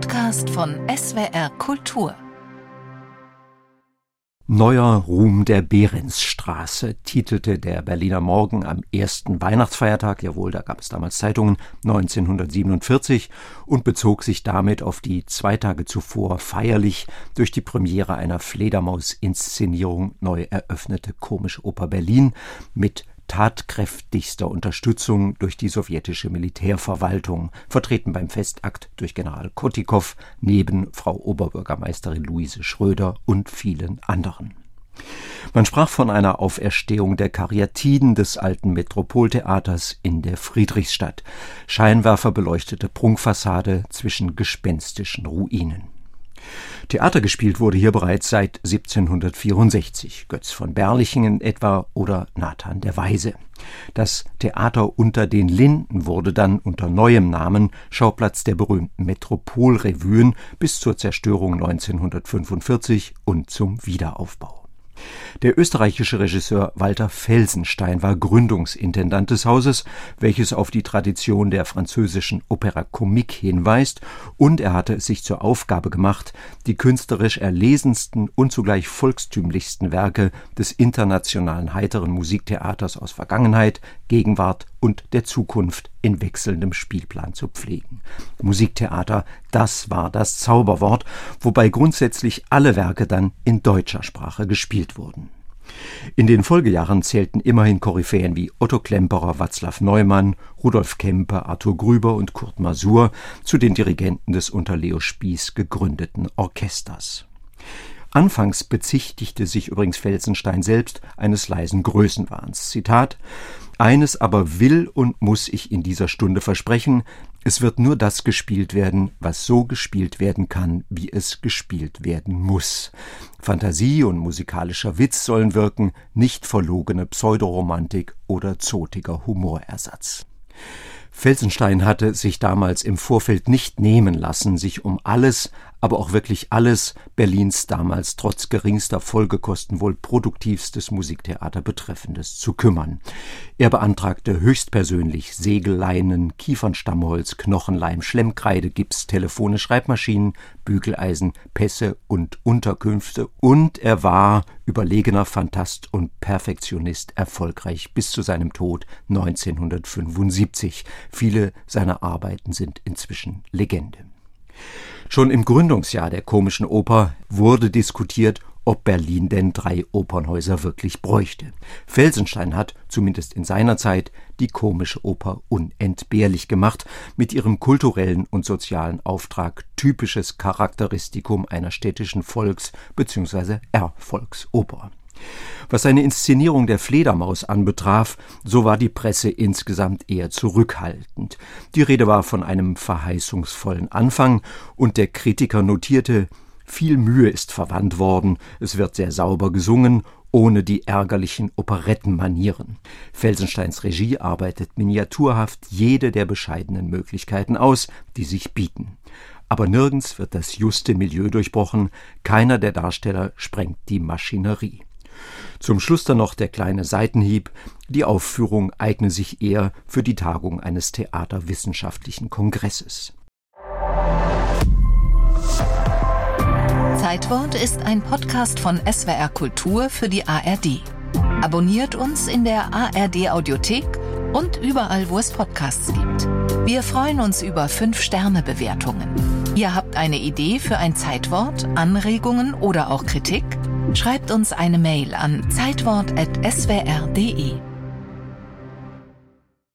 Podcast von SWR Kultur. Neuer Ruhm der Behrensstraße titelte der Berliner Morgen am ersten Weihnachtsfeiertag, jawohl, da gab es damals Zeitungen, 1947 und bezog sich damit auf die zwei Tage zuvor feierlich durch die Premiere einer Fledermaus-Inszenierung neu eröffnete Komische Oper Berlin mit tatkräftigster Unterstützung durch die sowjetische Militärverwaltung, vertreten beim Festakt durch General Kotikow neben Frau Oberbürgermeisterin Luise Schröder und vielen anderen. Man sprach von einer Auferstehung der Karyatiden des alten Metropoltheaters in der Friedrichstadt, scheinwerferbeleuchtete Prunkfassade zwischen gespenstischen Ruinen. Theater gespielt wurde hier bereits seit 1764, Götz von Berlichingen etwa oder Nathan der Weise. Das Theater unter den Linden wurde dann unter neuem Namen Schauplatz der berühmten Metropolrevuen bis zur Zerstörung 1945 und zum Wiederaufbau. Der österreichische Regisseur Walter Felsenstein war Gründungsintendant des Hauses, welches auf die Tradition der französischen Opera Comique hinweist, und er hatte es sich zur Aufgabe gemacht, die künstlerisch erlesensten und zugleich volkstümlichsten Werke des internationalen heiteren Musiktheaters aus Vergangenheit, Gegenwart und der Zukunft in wechselndem Spielplan zu pflegen. Musiktheater, das war das Zauberwort, wobei grundsätzlich alle Werke dann in deutscher Sprache gespielt wurden. In den Folgejahren zählten immerhin Koryphäen wie Otto Klemperer, Václav Neumann, Rudolf Kempe, Arthur Grüber und Kurt Masur zu den Dirigenten des unter Leo Spieß gegründeten Orchesters. Anfangs bezichtigte sich übrigens Felsenstein selbst eines leisen Größenwahns. Zitat eines aber will und muss ich in dieser Stunde versprechen, es wird nur das gespielt werden, was so gespielt werden kann, wie es gespielt werden muss. Fantasie und musikalischer Witz sollen wirken, nicht verlogene Pseudoromantik oder zotiger Humorersatz. Felsenstein hatte sich damals im Vorfeld nicht nehmen lassen, sich um alles, aber auch wirklich alles Berlins damals trotz geringster Folgekosten wohl produktivstes Musiktheater betreffendes zu kümmern. Er beantragte höchstpersönlich Segelleinen, Kiefernstammholz, Knochenleim, Schlemmkreide, Gips, Telefone, Schreibmaschinen, Bügeleisen, Pässe und Unterkünfte und er war überlegener Fantast und Perfektionist erfolgreich bis zu seinem Tod 1975. Viele seiner Arbeiten sind inzwischen Legende. Schon im Gründungsjahr der komischen Oper wurde diskutiert, ob Berlin denn drei Opernhäuser wirklich bräuchte. Felsenstein hat, zumindest in seiner Zeit, die komische Oper unentbehrlich gemacht, mit ihrem kulturellen und sozialen Auftrag typisches Charakteristikum einer städtischen Volks- bzw. Erfolgsoper. Was seine Inszenierung der Fledermaus anbetraf, so war die Presse insgesamt eher zurückhaltend. Die Rede war von einem verheißungsvollen Anfang, und der Kritiker notierte viel Mühe ist verwandt worden, es wird sehr sauber gesungen, ohne die ärgerlichen Operettenmanieren. Felsensteins Regie arbeitet miniaturhaft jede der bescheidenen Möglichkeiten aus, die sich bieten. Aber nirgends wird das juste Milieu durchbrochen, keiner der Darsteller sprengt die Maschinerie. Zum Schluss dann noch der kleine Seitenhieb. Die Aufführung eigne sich eher für die Tagung eines theaterwissenschaftlichen Kongresses. Zeitwort ist ein Podcast von SWR Kultur für die ARD. Abonniert uns in der ARD Audiothek und überall, wo es Podcasts gibt. Wir freuen uns über 5-Sterne-Bewertungen. Ihr habt eine Idee für ein Zeitwort, Anregungen oder auch Kritik? Schreibt uns eine Mail an zeitwort.swr.de.